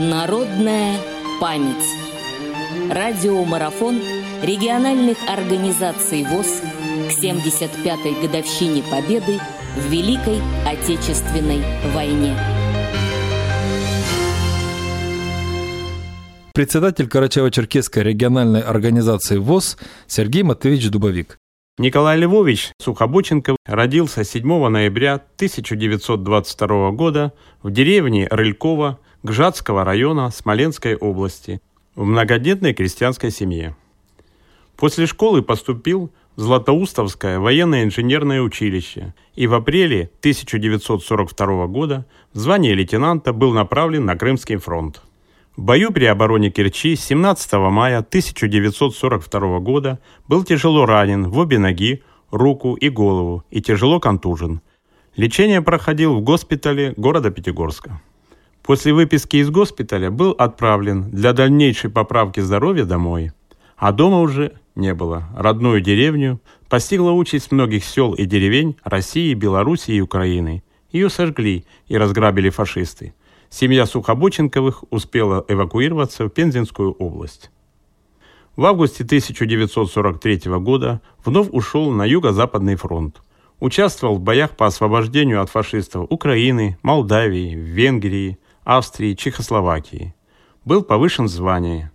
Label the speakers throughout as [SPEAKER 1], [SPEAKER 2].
[SPEAKER 1] Народная память. Радиомарафон региональных организаций ВОЗ к 75-й годовщине Победы в Великой Отечественной войне.
[SPEAKER 2] Председатель Карачаево-Черкесской региональной организации ВОЗ Сергей Матвеевич Дубовик.
[SPEAKER 3] Николай Львович Сухобученко родился 7 ноября 1922 года в деревне Рылькова Гжатского района Смоленской области в многодетной крестьянской семье. После школы поступил в Златоустовское военно-инженерное училище и в апреле 1942 года в звании лейтенанта был направлен на Крымский фронт. В бою при обороне Керчи 17 мая 1942 года был тяжело ранен в обе ноги, руку и голову и тяжело контужен. Лечение проходил в госпитале города Пятигорска. После выписки из госпиталя был отправлен для дальнейшей поправки здоровья домой. А дома уже не было. Родную деревню постигла участь многих сел и деревень России, Белоруссии и Украины. Ее сожгли и разграбили фашисты семья Сухобоченковых успела эвакуироваться в Пензенскую область. В августе 1943 года вновь ушел на Юго-Западный фронт. Участвовал в боях по освобождению от фашистов Украины, Молдавии, Венгрии, Австрии, Чехословакии. Был повышен в звании.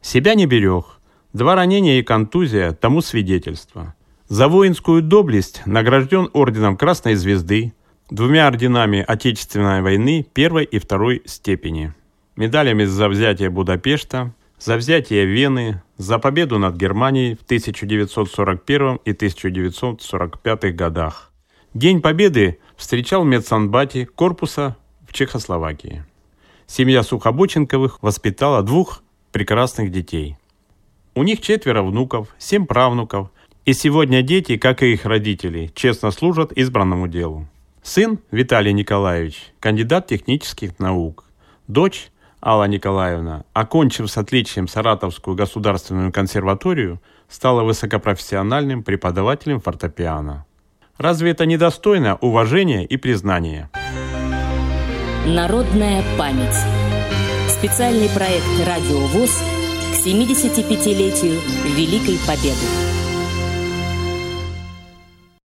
[SPEAKER 3] Себя не берег. Два ранения и контузия тому свидетельство. За воинскую доблесть награжден орденом Красной Звезды, двумя орденами Отечественной войны первой и второй степени, медалями за взятие Будапешта, за взятие Вены, за победу над Германией в 1941 и 1945 годах. День Победы встречал в медсанбате корпуса в Чехословакии. Семья Сухобоченковых воспитала двух прекрасных детей. У них четверо внуков, семь правнуков, и сегодня дети, как и их родители, честно служат избранному делу. Сын Виталий Николаевич, кандидат технических наук. Дочь Алла Николаевна, окончив с отличием Саратовскую государственную консерваторию, стала высокопрофессиональным преподавателем фортепиано. Разве это недостойно уважения и признания?
[SPEAKER 1] Народная память. Специальный проект «Радио ВОЗ» к 75-летию Великой Победы.